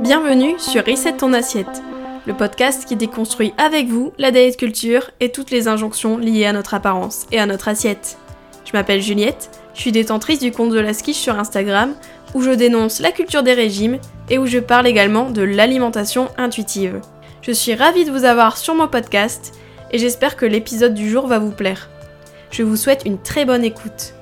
Bienvenue sur Reset ton assiette, le podcast qui déconstruit avec vous la diet culture et toutes les injonctions liées à notre apparence et à notre assiette. Je m'appelle Juliette, je suis détentrice du compte de la skiche sur Instagram où je dénonce la culture des régimes et où je parle également de l'alimentation intuitive. Je suis ravie de vous avoir sur mon podcast et j'espère que l'épisode du jour va vous plaire. Je vous souhaite une très bonne écoute.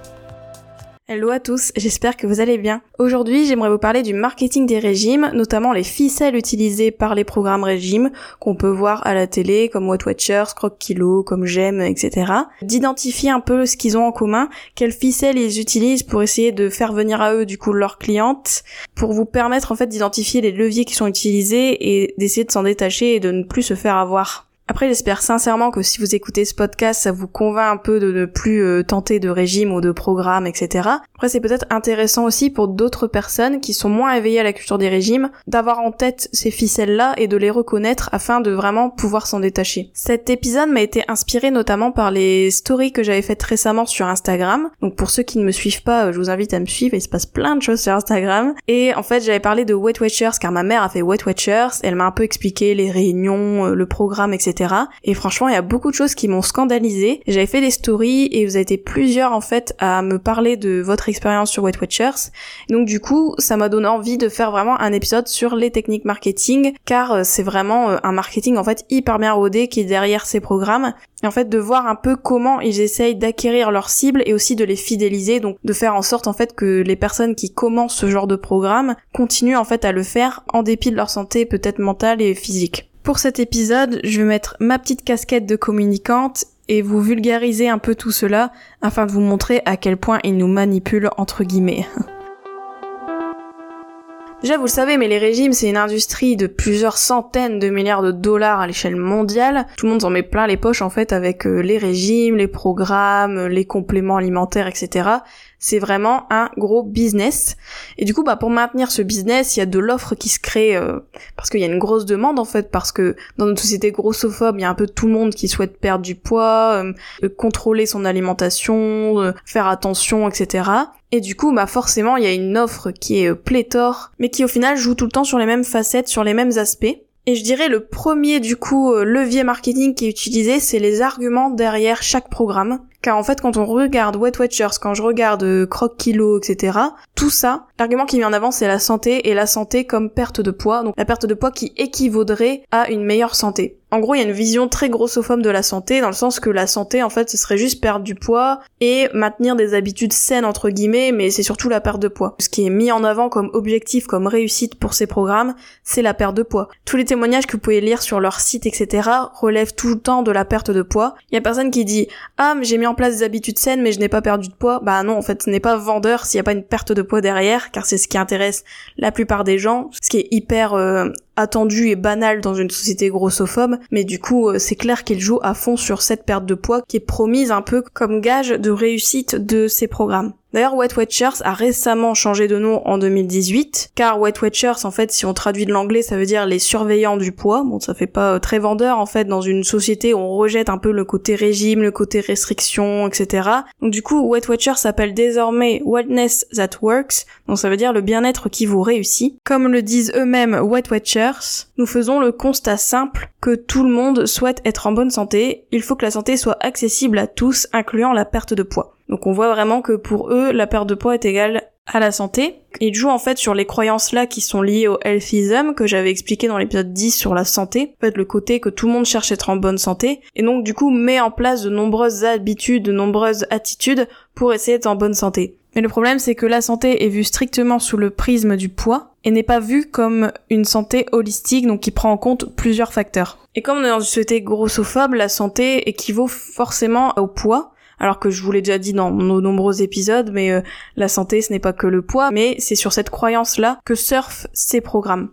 Hello à tous, j'espère que vous allez bien. Aujourd'hui, j'aimerais vous parler du marketing des régimes, notamment les ficelles utilisées par les programmes régimes qu'on peut voir à la télé comme What Watchers, Croc Kilo, comme J'aime, etc. D'identifier un peu ce qu'ils ont en commun, quelles ficelles ils utilisent pour essayer de faire venir à eux du coup leurs clientes, pour vous permettre en fait d'identifier les leviers qui sont utilisés et d'essayer de s'en détacher et de ne plus se faire avoir. Après, j'espère sincèrement que si vous écoutez ce podcast, ça vous convainc un peu de ne plus euh, tenter de régime ou de programme, etc. Après, c'est peut-être intéressant aussi pour d'autres personnes qui sont moins éveillées à la culture des régimes, d'avoir en tête ces ficelles-là et de les reconnaître afin de vraiment pouvoir s'en détacher. Cet épisode m'a été inspiré notamment par les stories que j'avais faites récemment sur Instagram. Donc pour ceux qui ne me suivent pas, je vous invite à me suivre, il se passe plein de choses sur Instagram. Et en fait, j'avais parlé de Weight Watchers car ma mère a fait Weight Watchers, elle m'a un peu expliqué les réunions, euh, le programme, etc. Et franchement, il y a beaucoup de choses qui m'ont scandalisé. J'avais fait des stories et vous avez été plusieurs en fait à me parler de votre expérience sur Weight Watchers. Donc du coup, ça m'a donné envie de faire vraiment un épisode sur les techniques marketing car euh, c'est vraiment euh, un marketing en fait hyper bien rodé qui est derrière ces programmes. Et en fait de voir un peu comment ils essayent d'acquérir leurs cibles et aussi de les fidéliser, donc de faire en sorte en fait que les personnes qui commencent ce genre de programme continuent en fait à le faire en dépit de leur santé peut-être mentale et physique. Pour cet épisode, je vais mettre ma petite casquette de communicante et vous vulgariser un peu tout cela afin de vous montrer à quel point ils nous manipulent entre guillemets. Déjà, vous le savez, mais les régimes, c'est une industrie de plusieurs centaines de milliards de dollars à l'échelle mondiale. Tout le monde s'en met plein les poches, en fait, avec euh, les régimes, les programmes, les compléments alimentaires, etc c'est vraiment un gros business. Et du coup, bah pour maintenir ce business, il y a de l'offre qui se crée euh, parce qu'il y a une grosse demande en fait, parce que dans notre société grossophobe, il y a un peu tout le monde qui souhaite perdre du poids, euh, contrôler son alimentation, euh, faire attention, etc. Et du coup, bah forcément, il y a une offre qui est pléthore, mais qui au final joue tout le temps sur les mêmes facettes, sur les mêmes aspects. Et je dirais le premier du coup levier marketing qui est utilisé, c'est les arguments derrière chaque programme. Car en fait, quand on regarde Wet Watchers, quand je regarde euh, Croc Kilo, etc., tout ça, l'argument qui met en avant, c'est la santé et la santé comme perte de poids. Donc la perte de poids qui équivaudrait à une meilleure santé. En gros, il y a une vision très grossophobe de la santé, dans le sens que la santé, en fait, ce serait juste perdre du poids et maintenir des habitudes saines, entre guillemets, mais c'est surtout la perte de poids. Ce qui est mis en avant comme objectif, comme réussite pour ces programmes, c'est la perte de poids. Tous les témoignages que vous pouvez lire sur leur site, etc., relèvent tout le temps de la perte de poids. Il y a personne qui dit, ah, j'ai mis en place des habitudes saines, mais je n'ai pas perdu de poids. Bah non, en fait, ce n'est pas vendeur s'il n'y a pas une perte de poids derrière, car c'est ce qui intéresse la plupart des gens, ce qui est hyper euh, attendu et banal dans une société grossophobe, mais du coup euh, c'est clair qu'il joue à fond sur cette perte de poids qui est promise un peu comme gage de réussite de ces programmes. D'ailleurs, Wet Watchers a récemment changé de nom en 2018, car Wet Watchers, en fait, si on traduit de l'anglais, ça veut dire les surveillants du poids. Bon, ça fait pas euh, très vendeur, en fait, dans une société où on rejette un peu le côté régime, le côté restriction, etc. Donc du coup, Wet Watchers s'appelle désormais Wellness That Works, donc ça veut dire le bien-être qui vous réussit. Comme le disent eux-mêmes Wet Watchers, nous faisons le constat simple que tout le monde souhaite être en bonne santé, il faut que la santé soit accessible à tous, incluant la perte de poids. Donc on voit vraiment que pour eux, la perte de poids est égale à la santé. Ils jouent en fait sur les croyances là qui sont liées au healthism que j'avais expliqué dans l'épisode 10 sur la santé. En fait, le côté que tout le monde cherche à être en bonne santé. Et donc du coup met en place de nombreuses habitudes, de nombreuses attitudes pour essayer d'être en bonne santé. Mais le problème c'est que la santé est vue strictement sous le prisme du poids et n'est pas vue comme une santé holistique, donc qui prend en compte plusieurs facteurs. Et comme on est dans une société grossophobe, la santé équivaut forcément au poids, alors que je vous l'ai déjà dit dans nos nombreux épisodes, mais euh, la santé ce n'est pas que le poids, mais c'est sur cette croyance-là que surfent ces programmes.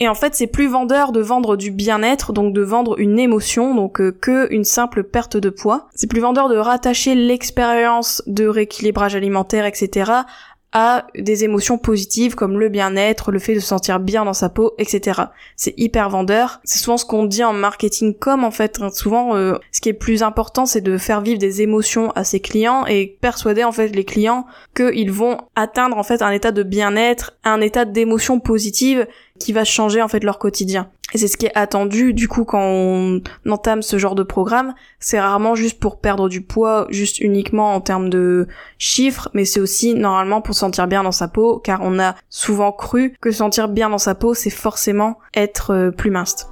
Et en fait, c'est plus vendeur de vendre du bien-être, donc de vendre une émotion, donc euh, que une simple perte de poids. C'est plus vendeur de rattacher l'expérience de rééquilibrage alimentaire, etc., à des émotions positives comme le bien-être, le fait de se sentir bien dans sa peau, etc. C'est hyper vendeur. C'est souvent ce qu'on dit en marketing comme en fait. Hein. Souvent, euh, ce qui est plus important, c'est de faire vivre des émotions à ses clients et persuader en fait les clients qu'ils vont atteindre en fait un état de bien-être, un état d'émotion positive qui va changer en fait leur quotidien. Et c'est ce qui est attendu du coup quand on entame ce genre de programme. C'est rarement juste pour perdre du poids, juste uniquement en termes de chiffres, mais c'est aussi normalement pour sentir bien dans sa peau, car on a souvent cru que sentir bien dans sa peau, c'est forcément être euh, plus mince.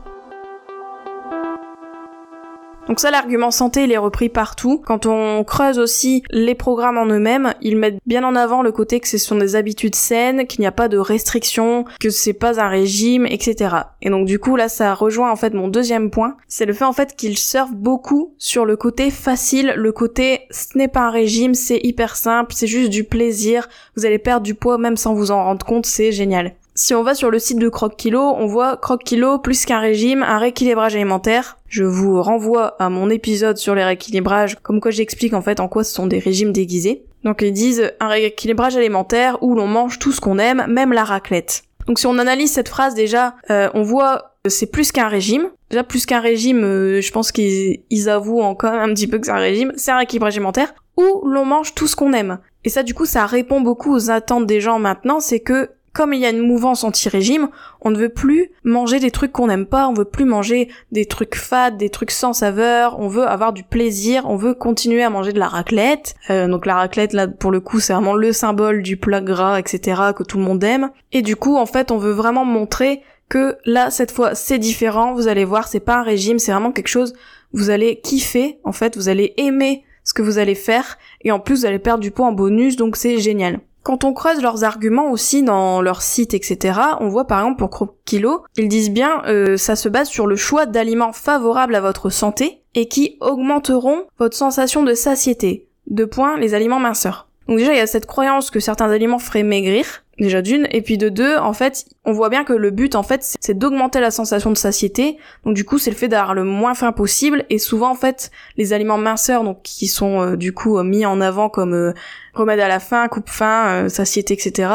Donc ça, l'argument santé, il est repris partout. Quand on creuse aussi les programmes en eux-mêmes, ils mettent bien en avant le côté que ce sont des habitudes saines, qu'il n'y a pas de restrictions, que c'est pas un régime, etc. Et donc du coup, là, ça rejoint en fait mon deuxième point. C'est le fait en fait qu'ils surfent beaucoup sur le côté facile, le côté ce n'est pas un régime, c'est hyper simple, c'est juste du plaisir, vous allez perdre du poids même sans vous en rendre compte, c'est génial. Si on va sur le site de Croc Kilo, on voit Croc Kilo plus qu'un régime, un rééquilibrage alimentaire. Je vous renvoie à mon épisode sur les rééquilibrages, comme quoi j'explique en fait en quoi ce sont des régimes déguisés. Donc ils disent un rééquilibrage alimentaire où l'on mange tout ce qu'on aime, même la raclette. Donc si on analyse cette phrase déjà, euh, on voit c'est plus qu'un régime. Déjà plus qu'un régime, euh, je pense qu'ils avouent encore un petit peu que c'est un régime. C'est un rééquilibrage alimentaire où l'on mange tout ce qu'on aime. Et ça du coup ça répond beaucoup aux attentes des gens maintenant, c'est que comme il y a une mouvance anti-régime, on ne veut plus manger des trucs qu'on n'aime pas, on veut plus manger des trucs fades, des trucs sans saveur, on veut avoir du plaisir, on veut continuer à manger de la raclette. Euh, donc la raclette, là, pour le coup, c'est vraiment le symbole du plat gras, etc., que tout le monde aime. Et du coup, en fait, on veut vraiment montrer que là, cette fois, c'est différent, vous allez voir, c'est pas un régime, c'est vraiment quelque chose, vous allez kiffer, en fait, vous allez aimer ce que vous allez faire, et en plus, vous allez perdre du poids en bonus, donc c'est génial. Quand on creuse leurs arguments aussi dans leur site, etc., on voit par exemple pour Kilo, ils disent bien euh, ça se base sur le choix d'aliments favorables à votre santé et qui augmenteront votre sensation de satiété. De point, les aliments minceurs. Donc déjà, il y a cette croyance que certains aliments feraient maigrir, déjà d'une, et puis de deux, en fait, on voit bien que le but, en fait, c'est d'augmenter la sensation de satiété. Donc du coup, c'est le fait d'avoir le moins faim possible, et souvent, en fait, les aliments minceurs, donc qui sont euh, du coup mis en avant comme euh, remède à la faim, coupe-faim, euh, satiété, etc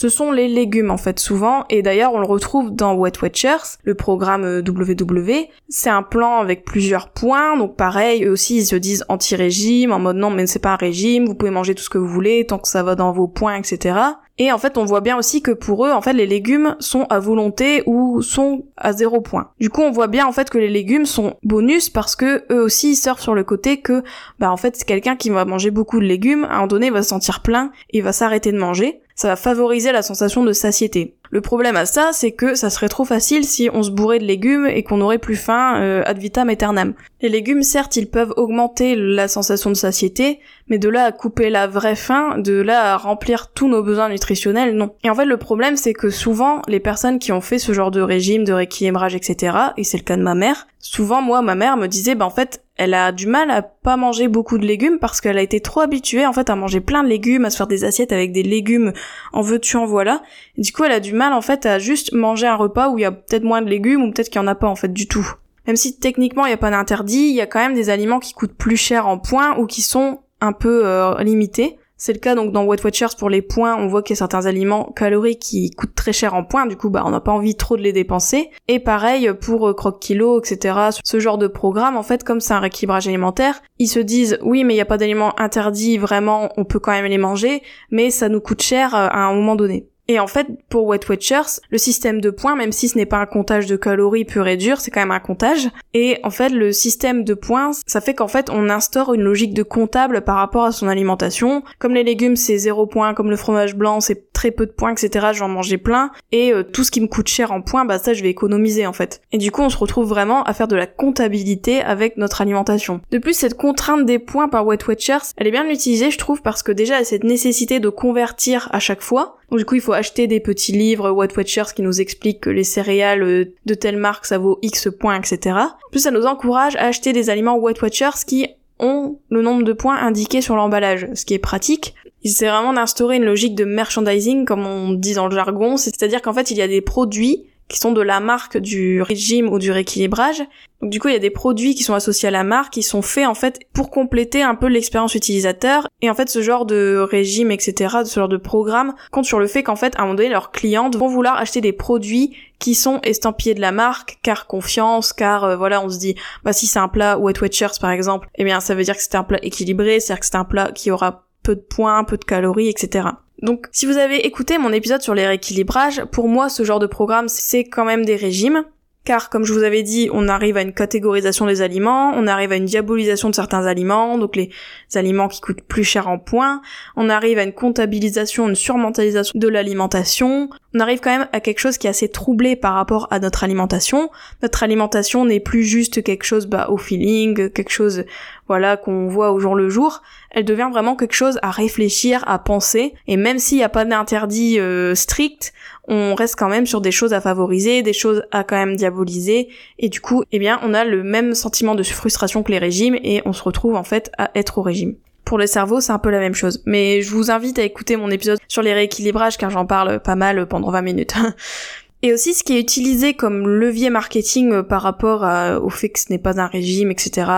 ce sont les légumes en fait souvent et d'ailleurs on le retrouve dans Wet Watchers, le programme WW. Euh, c'est un plan avec plusieurs points, donc pareil, eux aussi ils se disent anti-régime, en mode non mais c'est pas un régime, vous pouvez manger tout ce que vous voulez tant que ça va dans vos points, etc. Et en fait, on voit bien aussi que pour eux, en fait, les légumes sont à volonté ou sont à zéro point. Du coup, on voit bien en fait que les légumes sont bonus parce que eux aussi ils surfent sur le côté que, bah en fait, c'est quelqu'un qui va manger beaucoup de légumes, à un moment donné, va se sentir plein et va s'arrêter de manger ça va favoriser la sensation de satiété. Le problème à ça, c'est que ça serait trop facile si on se bourrait de légumes et qu'on aurait plus faim euh, ad vitam aeternam. Les légumes, certes, ils peuvent augmenter la sensation de satiété, mais de là à couper la vraie faim, de là à remplir tous nos besoins nutritionnels, non. Et en fait, le problème, c'est que souvent, les personnes qui ont fait ce genre de régime, de rééquilibrage, etc., et c'est le cas de ma mère, souvent, moi, ma mère me disait, bah en fait, elle a du mal à pas manger beaucoup de légumes parce qu'elle a été trop habituée en fait à manger plein de légumes, à se faire des assiettes avec des légumes en veux-tu en voilà. Du coup, elle a du mal en fait à juste manger un repas où il y a peut-être moins de légumes ou peut-être qu'il y en a pas en fait du tout. Même si techniquement il n'y a pas d'interdit, il y a quand même des aliments qui coûtent plus cher en points ou qui sont un peu euh, limités. C'est le cas donc dans Wet Watchers pour les points, on voit qu'il y a certains aliments caloriques qui coûtent très cher en points, du coup bah on n'a pas envie trop de les dépenser. Et pareil pour euh, Croc Kilo, etc. Ce genre de programme, en fait, comme c'est un rééquilibrage alimentaire, ils se disent oui mais il n'y a pas d'aliments interdits, vraiment on peut quand même les manger, mais ça nous coûte cher euh, à un moment donné. Et en fait, pour Wet Watchers, le système de points, même si ce n'est pas un comptage de calories pur et dur, c'est quand même un comptage. Et en fait, le système de points, ça fait qu'en fait, on instaure une logique de comptable par rapport à son alimentation. Comme les légumes, c'est zéro point, comme le fromage blanc, c'est très peu de points, etc. Je vais en manger plein. Et euh, tout ce qui me coûte cher en points, bah ça, je vais économiser en fait. Et du coup, on se retrouve vraiment à faire de la comptabilité avec notre alimentation. De plus, cette contrainte des points par Wet Watchers, elle est bien utilisée, je trouve, parce que déjà, elle a cette nécessité de convertir à chaque fois. Donc du coup, il faut acheter des petits livres What Watchers qui nous expliquent que les céréales euh, de telle marque ça vaut X points, etc. Plus ça nous encourage à acheter des aliments What Watchers qui ont le nombre de points indiqués sur l'emballage, ce qui est pratique. C'est vraiment d'instaurer une logique de merchandising, comme on dit dans le jargon, c'est-à-dire qu'en fait il y a des produits qui sont de la marque du régime ou du rééquilibrage. Donc du coup, il y a des produits qui sont associés à la marque, qui sont faits en fait pour compléter un peu l'expérience utilisateur. Et en fait, ce genre de régime, etc., ce genre de programme compte sur le fait qu'en fait, à un moment donné, leurs clients vont vouloir acheter des produits qui sont estampillés de la marque, car confiance, car euh, voilà, on se dit, bah si c'est un plat Wet Watchers par exemple, eh bien ça veut dire que c'est un plat équilibré, c'est-à-dire que c'est un plat qui aura peu de points, peu de calories, etc. Donc si vous avez écouté mon épisode sur les rééquilibrages, pour moi ce genre de programme c'est quand même des régimes. Car comme je vous avais dit, on arrive à une catégorisation des aliments, on arrive à une diabolisation de certains aliments, donc les aliments qui coûtent plus cher en points, on arrive à une comptabilisation, une surmentalisation de l'alimentation, on arrive quand même à quelque chose qui est assez troublé par rapport à notre alimentation. Notre alimentation n'est plus juste quelque chose bah, au feeling, quelque chose voilà qu'on voit au jour le jour. Elle devient vraiment quelque chose à réfléchir, à penser. Et même s'il n'y a pas d'interdit euh, strict, on reste quand même sur des choses à favoriser, des choses à quand même diaboliser. Et du coup, eh bien, on a le même sentiment de frustration que les régimes et on se retrouve en fait à être au régime pour le cerveau, c'est un peu la même chose. Mais je vous invite à écouter mon épisode sur les rééquilibrages car j'en parle pas mal pendant 20 minutes. Et aussi ce qui est utilisé comme levier marketing par rapport au fait que ce n'est pas un régime, etc.,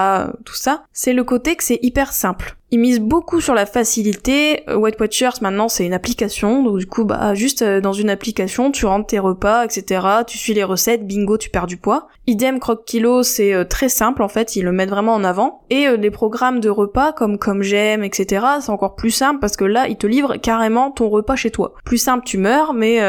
tout ça, c'est le côté que c'est hyper simple. Ils misent beaucoup sur la facilité. White Watchers maintenant c'est une application, donc du coup bah juste euh, dans une application tu rentres tes repas, etc. Tu suis les recettes, bingo tu perds du poids. Idem Croc Kilo c'est euh, très simple en fait, ils le mettent vraiment en avant. Et euh, les programmes de repas comme comme j'aime, etc. C'est encore plus simple parce que là ils te livrent carrément ton repas chez toi. Plus simple tu meurs, mais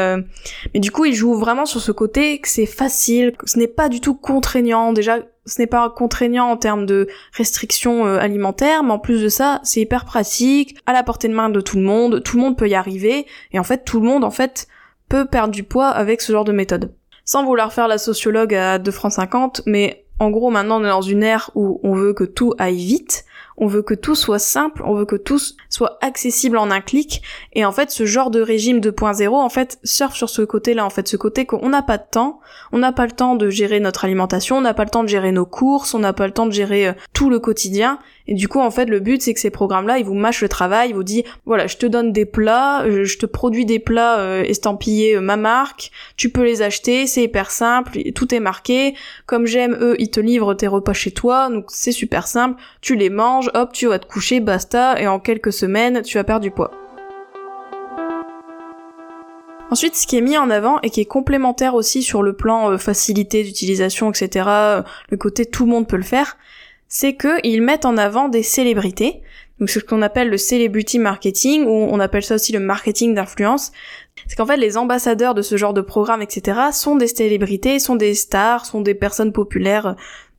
mais du coup ils jouent vraiment sur ce côté que c'est facile, que ce n'est pas du tout contraignant. Déjà ce n'est pas contraignant en termes de restrictions euh, alimentaires, mais en plus de ça, c'est hyper pratique, à la portée de main de tout le monde, tout le monde peut y arriver, et en fait, tout le monde, en fait, peut perdre du poids avec ce genre de méthode. Sans vouloir faire la sociologue à 2 francs 50, mais en gros, maintenant, on est dans une ère où on veut que tout aille vite, on veut que tout soit simple, on veut que tout soit accessible en un clic. Et en fait, ce genre de régime 2.0, en fait, surfe sur ce côté-là, en fait, ce côté qu'on n'a pas de temps, on n'a pas le temps de gérer notre alimentation, on n'a pas le temps de gérer nos courses, on n'a pas le temps de gérer euh, tout le quotidien. Et du coup, en fait, le but, c'est que ces programmes-là, ils vous mâchent le travail, ils vous disent, voilà, je te donne des plats, euh, je te produis des plats euh, estampillés ma marque, tu peux les acheter, c'est hyper simple, tout est marqué. Comme j'aime, eux, ils te livrent tes repas chez toi, donc c'est super simple, tu les manges, hop, tu vas te coucher, basta, et en quelques semaines, tu vas perdre du poids. Ensuite, ce qui est mis en avant et qui est complémentaire aussi sur le plan euh, facilité d'utilisation, etc., euh, le côté tout le monde peut le faire, c'est qu'ils mettent en avant des célébrités. Donc c'est ce qu'on appelle le celebrity marketing, ou on appelle ça aussi le marketing d'influence. C'est qu'en fait les ambassadeurs de ce genre de programme, etc., sont des célébrités, sont des stars, sont des personnes populaires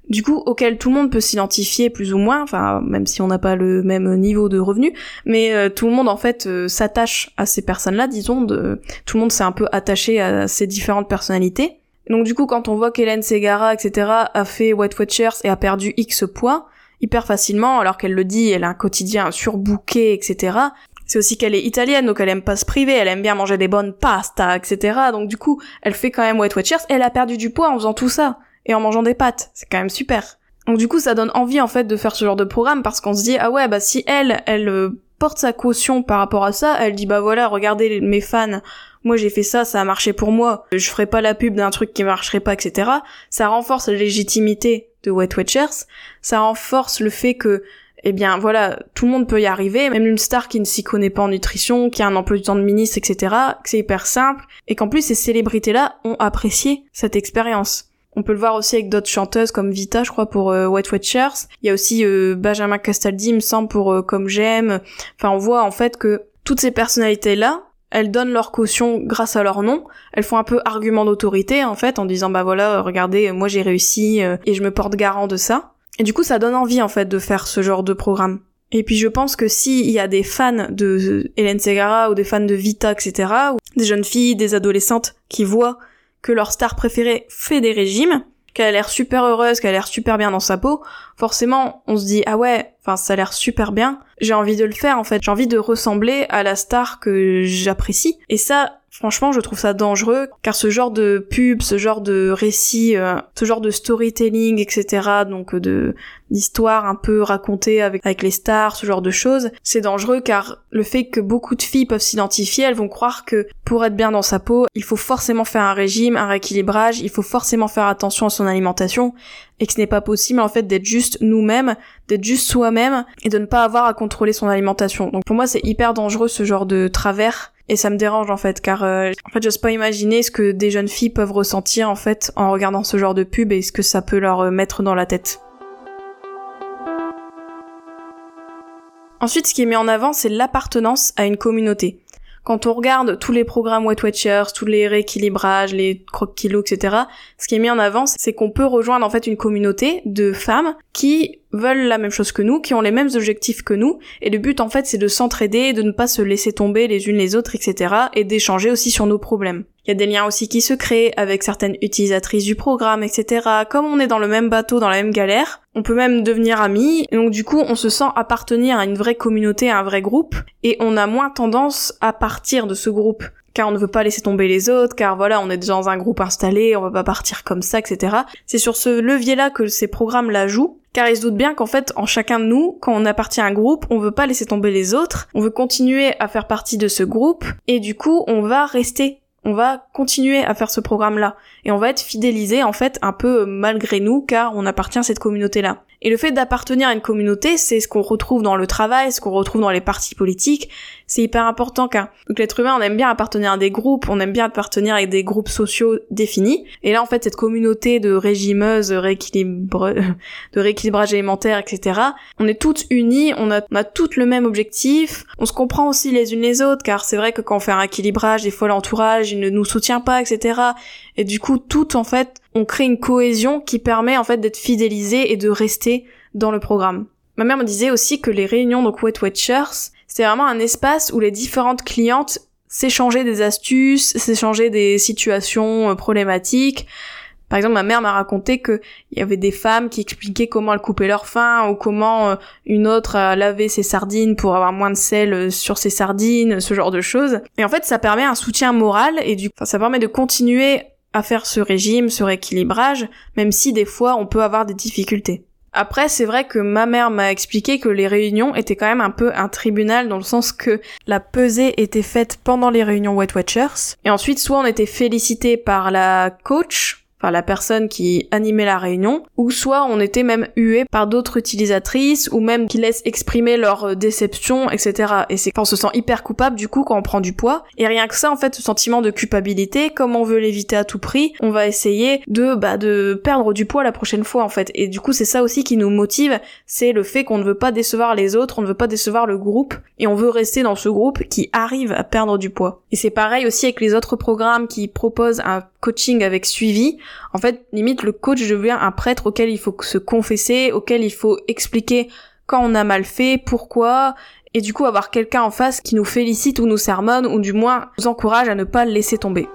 du coup auquel tout le monde peut s'identifier plus ou moins, enfin même si on n'a pas le même niveau de revenu, mais euh, tout le monde en fait euh, s'attache à ces personnes-là, disons, de... tout le monde s'est un peu attaché à ces différentes personnalités. Donc du coup quand on voit qu'Hélène Segara, etc. a fait White Watchers et a perdu X poids, hyper facilement, alors qu'elle le dit, elle a un quotidien surbooké, etc. C'est aussi qu'elle est italienne, donc elle aime pas se priver, elle aime bien manger des bonnes pastas, etc. Donc du coup, elle fait quand même White Watchers, elle a perdu du poids en faisant tout ça et en mangeant des pâtes. C'est quand même super. Donc du coup, ça donne envie en fait de faire ce genre de programme parce qu'on se dit ah ouais bah si elle elle euh, porte sa caution par rapport à ça, elle dit bah voilà regardez mes fans, moi j'ai fait ça, ça a marché pour moi, je ferai pas la pub d'un truc qui marcherait pas etc. Ça renforce la légitimité de Wet Watchers, ça renforce le fait que eh bien voilà, tout le monde peut y arriver, même une star qui ne s'y connaît pas en nutrition, qui a un emploi du temps de ministre, etc., c'est hyper simple, et qu'en plus ces célébrités-là ont apprécié cette expérience. On peut le voir aussi avec d'autres chanteuses comme Vita, je crois, pour euh, White Watchers. Il y a aussi euh, Benjamin Castaldi, il me semble, pour euh, Comme J'aime. Enfin, on voit en fait que toutes ces personnalités-là, elles donnent leur caution grâce à leur nom. Elles font un peu argument d'autorité, en fait, en disant, bah voilà, regardez, moi j'ai réussi et je me porte garant de ça. Et du coup, ça donne envie, en fait, de faire ce genre de programme. Et puis je pense que s'il y a des fans de Hélène Segara ou des fans de Vita, etc., ou des jeunes filles, des adolescentes qui voient que leur star préférée fait des régimes, qu'elle a l'air super heureuse, qu'elle a l'air super bien dans sa peau, forcément, on se dit ah ouais, Enfin, ça a l'air super bien. J'ai envie de le faire en fait. J'ai envie de ressembler à la star que j'apprécie. Et ça, Franchement, je trouve ça dangereux, car ce genre de pub, ce genre de récit, euh, ce genre de storytelling, etc., donc euh, de d'histoires un peu racontées avec, avec les stars, ce genre de choses, c'est dangereux car le fait que beaucoup de filles peuvent s'identifier, elles vont croire que pour être bien dans sa peau, il faut forcément faire un régime, un rééquilibrage, il faut forcément faire attention à son alimentation, et que ce n'est pas possible en fait d'être juste nous-mêmes, d'être juste soi-même, et de ne pas avoir à contrôler son alimentation. Donc pour moi c'est hyper dangereux ce genre de travers et ça me dérange en fait car euh, en fait j'ose pas imaginer ce que des jeunes filles peuvent ressentir en fait en regardant ce genre de pub et ce que ça peut leur euh, mettre dans la tête. Ensuite, ce qui est mis en avant, c'est l'appartenance à une communauté. Quand on regarde tous les programmes Weight Watchers, tous les rééquilibrages, les croque kilos, etc., ce qui est mis en avant, c'est qu'on peut rejoindre en fait une communauté de femmes qui veulent la même chose que nous, qui ont les mêmes objectifs que nous, et le but en fait c'est de s'entraider, de ne pas se laisser tomber les unes les autres, etc., et d'échanger aussi sur nos problèmes. Il y a des liens aussi qui se créent avec certaines utilisatrices du programme, etc. Comme on est dans le même bateau, dans la même galère, on peut même devenir amis, et donc du coup on se sent appartenir à une vraie communauté, à un vrai groupe, et on a moins tendance à partir de ce groupe. Car on ne veut pas laisser tomber les autres, car voilà, on est déjà dans un groupe installé, on va pas partir comme ça, etc. C'est sur ce levier-là que ces programmes-là jouent, car ils se doutent bien qu'en fait, en chacun de nous, quand on appartient à un groupe, on veut pas laisser tomber les autres, on veut continuer à faire partie de ce groupe, et du coup, on va rester on va continuer à faire ce programme-là et on va être fidélisé en fait un peu malgré nous car on appartient à cette communauté-là. Et le fait d'appartenir à une communauté, c'est ce qu'on retrouve dans le travail, ce qu'on retrouve dans les partis politiques. C'est hyper important car donc l'être humain, on aime bien appartenir à des groupes, on aime bien appartenir à des groupes sociaux définis. Et là, en fait, cette communauté de régimeuses, de rééquilibrage alimentaire, etc. On est toutes unies, on a, on toutes le même objectif. On se comprend aussi les unes les autres car c'est vrai que quand on fait un équilibrage, des fois l'entourage, il ne nous soutient pas, etc. Et du coup, tout en fait, on crée une cohésion qui permet en fait d'être fidélisé et de rester dans le programme. Ma mère me disait aussi que les réunions donc Wet Watchers, c'est vraiment un espace où les différentes clientes s'échangeaient des astuces, s'échangeaient des situations euh, problématiques. Par exemple, ma mère m'a raconté qu'il y avait des femmes qui expliquaient comment elles coupaient leur faim ou comment euh, une autre lavé ses sardines pour avoir moins de sel euh, sur ses sardines, ce genre de choses. Et en fait, ça permet un soutien moral et du ça permet de continuer à faire ce régime, ce rééquilibrage, même si des fois on peut avoir des difficultés. Après, c'est vrai que ma mère m'a expliqué que les réunions étaient quand même un peu un tribunal dans le sens que la pesée était faite pendant les réunions Wet Watchers. Et ensuite, soit on était félicité par la coach, la personne qui animait la réunion, ou soit on était même hué par d'autres utilisatrices, ou même qui laissent exprimer leur euh, déception, etc. Et c'est quand on se sent hyper coupable du coup quand on prend du poids. Et rien que ça, en fait, ce sentiment de culpabilité, comme on veut l'éviter à tout prix, on va essayer de bah de perdre du poids la prochaine fois en fait. Et du coup, c'est ça aussi qui nous motive, c'est le fait qu'on ne veut pas décevoir les autres, on ne veut pas décevoir le groupe, et on veut rester dans ce groupe qui arrive à perdre du poids. Et c'est pareil aussi avec les autres programmes qui proposent un coaching avec suivi, en fait, limite, le coach devient un prêtre auquel il faut se confesser, auquel il faut expliquer quand on a mal fait, pourquoi, et du coup avoir quelqu'un en face qui nous félicite ou nous sermonne, ou du moins nous encourage à ne pas le laisser tomber.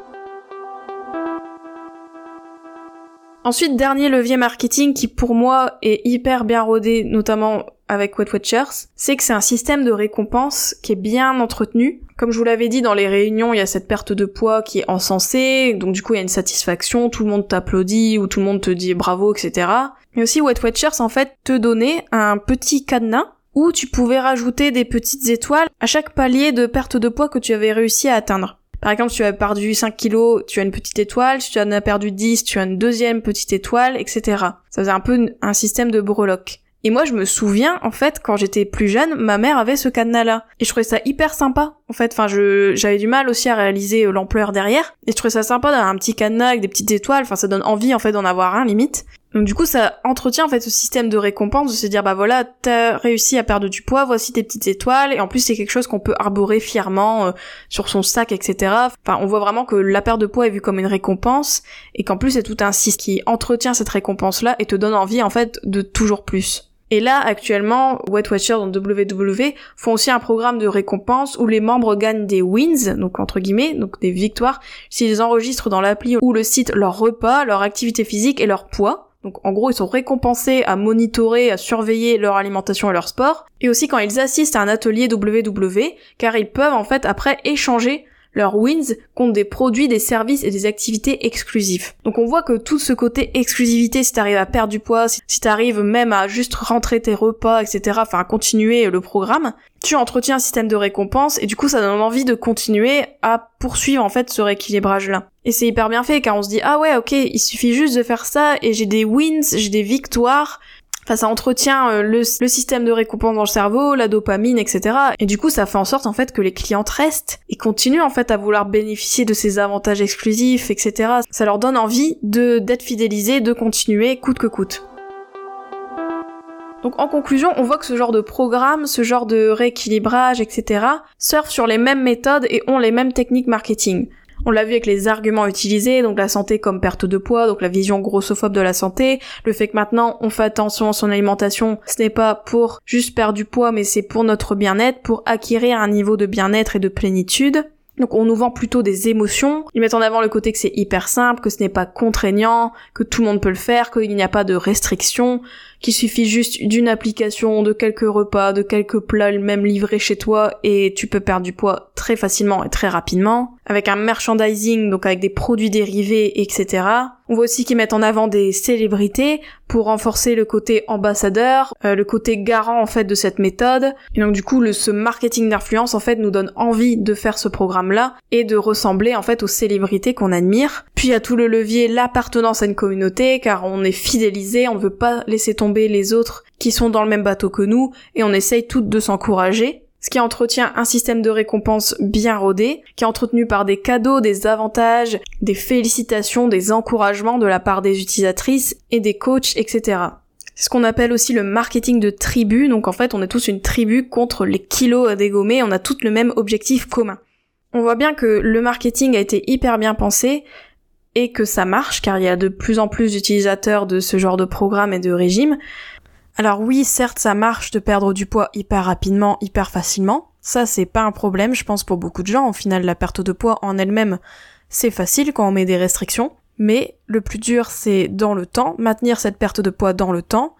Ensuite, dernier levier marketing qui pour moi est hyper bien rodé, notamment avec Wet Watchers, c'est que c'est un système de récompense qui est bien entretenu. Comme je vous l'avais dit dans les réunions, il y a cette perte de poids qui est encensée, donc du coup il y a une satisfaction, tout le monde t'applaudit ou tout le monde te dit bravo, etc. Mais aussi Wet Watchers en fait te donnait un petit cadenas où tu pouvais rajouter des petites étoiles à chaque palier de perte de poids que tu avais réussi à atteindre. Par exemple, si tu as perdu 5 kilos, tu as une petite étoile. Si tu en as perdu 10, tu as une deuxième petite étoile, etc. Ça faisait un peu un système de breloque. Et moi, je me souviens, en fait, quand j'étais plus jeune, ma mère avait ce cadenas-là. Et je trouvais ça hyper sympa, en fait. Enfin, je, j'avais du mal aussi à réaliser euh, l'ampleur derrière. Et je trouvais ça sympa d'avoir un petit cadenas avec des petites étoiles. Enfin, ça donne envie, en fait, d'en avoir un, limite. Donc du coup, ça entretient en fait ce système de récompense de se dire bah voilà, t'as réussi à perdre du poids, voici tes petites étoiles, et en plus c'est quelque chose qu'on peut arborer fièrement euh, sur son sac, etc. Enfin, on voit vraiment que la perte de poids est vue comme une récompense, et qu'en plus c'est tout un système qui entretient cette récompense-là et te donne envie en fait de toujours plus. Et là, actuellement, Wet Watchers dans WW font aussi un programme de récompense où les membres gagnent des wins, donc entre guillemets, donc des victoires, s'ils enregistrent dans l'appli ou le site leur repas, leur activité physique et leur poids. Donc en gros, ils sont récompensés à monitorer, à surveiller leur alimentation et leur sport. Et aussi quand ils assistent à un atelier WW, car ils peuvent en fait après échanger leurs wins contre des produits, des services et des activités exclusives. Donc on voit que tout ce côté exclusivité, si t'arrives à perdre du poids, si t'arrives même à juste rentrer tes repas, etc., enfin à continuer le programme, tu entretiens un système de récompense et du coup ça donne envie de continuer à poursuivre en fait ce rééquilibrage là. Et c'est hyper bien fait car on se dit ah ouais ok il suffit juste de faire ça et j'ai des wins, j'ai des victoires Enfin, ça entretient euh, le, système de récompense dans le cerveau, la dopamine, etc. Et du coup, ça fait en sorte en fait que les clientes restent et continuent en fait à vouloir bénéficier de ces avantages exclusifs, etc. Ça leur donne envie d'être fidélisés, de continuer coûte que coûte. Donc en conclusion, on voit que ce genre de programme, ce genre de rééquilibrage, etc., surfent sur les mêmes méthodes et ont les mêmes techniques marketing. On l'a vu avec les arguments utilisés, donc la santé comme perte de poids, donc la vision grossophobe de la santé, le fait que maintenant on fait attention à son alimentation, ce n'est pas pour juste perdre du poids, mais c'est pour notre bien-être, pour acquérir un niveau de bien-être et de plénitude. Donc on nous vend plutôt des émotions. Ils mettent en avant le côté que c'est hyper simple, que ce n'est pas contraignant, que tout le monde peut le faire, qu'il n'y a pas de restrictions, qu'il suffit juste d'une application, de quelques repas, de quelques plats même livrés chez toi et tu peux perdre du poids très facilement et très rapidement. Avec un merchandising, donc avec des produits dérivés, etc. On voit aussi qu'ils mettent en avant des célébrités pour renforcer le côté ambassadeur, euh, le côté garant en fait de cette méthode. Et donc du coup, le, ce marketing d'influence en fait nous donne envie de faire ce programme-là et de ressembler en fait aux célébrités qu'on admire. Puis il y a tout le levier l'appartenance à une communauté car on est fidélisé, on ne veut pas laisser tomber les autres qui sont dans le même bateau que nous et on essaye toutes de s'encourager. Ce qui entretient un système de récompense bien rodé, qui est entretenu par des cadeaux, des avantages, des félicitations, des encouragements de la part des utilisatrices et des coachs, etc. C'est ce qu'on appelle aussi le marketing de tribu, donc en fait on est tous une tribu contre les kilos à dégommer, on a tous le même objectif commun. On voit bien que le marketing a été hyper bien pensé, et que ça marche car il y a de plus en plus d'utilisateurs de ce genre de programme et de régime. Alors oui, certes, ça marche de perdre du poids hyper rapidement, hyper facilement. Ça, c'est pas un problème, je pense, pour beaucoup de gens. Au final, la perte de poids en elle-même, c'est facile quand on met des restrictions. Mais le plus dur, c'est dans le temps, maintenir cette perte de poids dans le temps.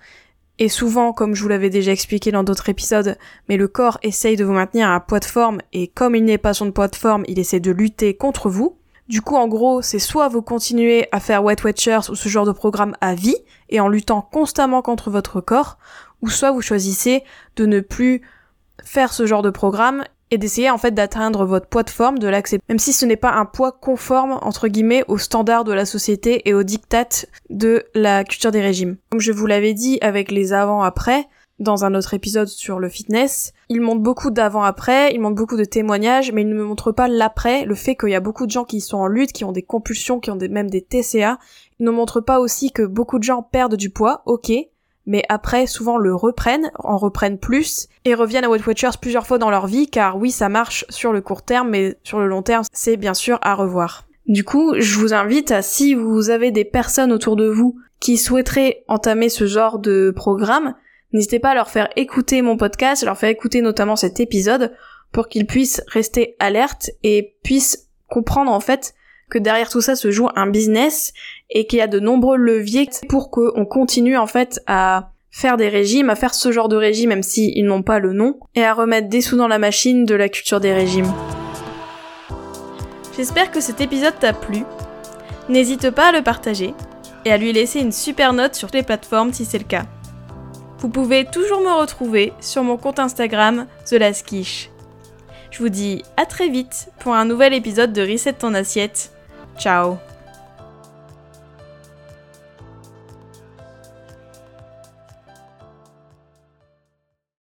Et souvent, comme je vous l'avais déjà expliqué dans d'autres épisodes, mais le corps essaye de vous maintenir à un poids de forme, et comme il n'est pas son poids de forme, il essaie de lutter contre vous. Du coup, en gros, c'est soit vous continuez à faire Wet Watchers ou ce genre de programme à vie, et en luttant constamment contre votre corps, ou soit vous choisissez de ne plus faire ce genre de programme et d'essayer en fait d'atteindre votre poids de forme, de l'accepter, même si ce n'est pas un poids conforme entre guillemets aux standards de la société et aux dictates de la culture des régimes. Comme je vous l'avais dit avec les avant-après, dans un autre épisode sur le fitness. Il montre beaucoup d'avant-après, il montre beaucoup de témoignages, mais il ne me montre pas l'après, le fait qu'il y a beaucoup de gens qui sont en lutte, qui ont des compulsions, qui ont même des TCA. Il ne montre pas aussi que beaucoup de gens perdent du poids, ok, mais après souvent le reprennent, en reprennent plus, et reviennent à Weight Watchers plusieurs fois dans leur vie, car oui, ça marche sur le court terme, mais sur le long terme, c'est bien sûr à revoir. Du coup, je vous invite à, si vous avez des personnes autour de vous qui souhaiteraient entamer ce genre de programme, N'hésitez pas à leur faire écouter mon podcast, à leur faire écouter notamment cet épisode pour qu'ils puissent rester alertes et puissent comprendre en fait que derrière tout ça se joue un business et qu'il y a de nombreux leviers pour qu'on continue en fait à faire des régimes, à faire ce genre de régime même s'ils n'ont pas le nom, et à remettre des sous dans la machine de la culture des régimes. J'espère que cet épisode t'a plu. N'hésite pas à le partager et à lui laisser une super note sur les plateformes si c'est le cas. Vous pouvez toujours me retrouver sur mon compte Instagram The Je vous dis à très vite pour un nouvel épisode de Reset ton assiette. Ciao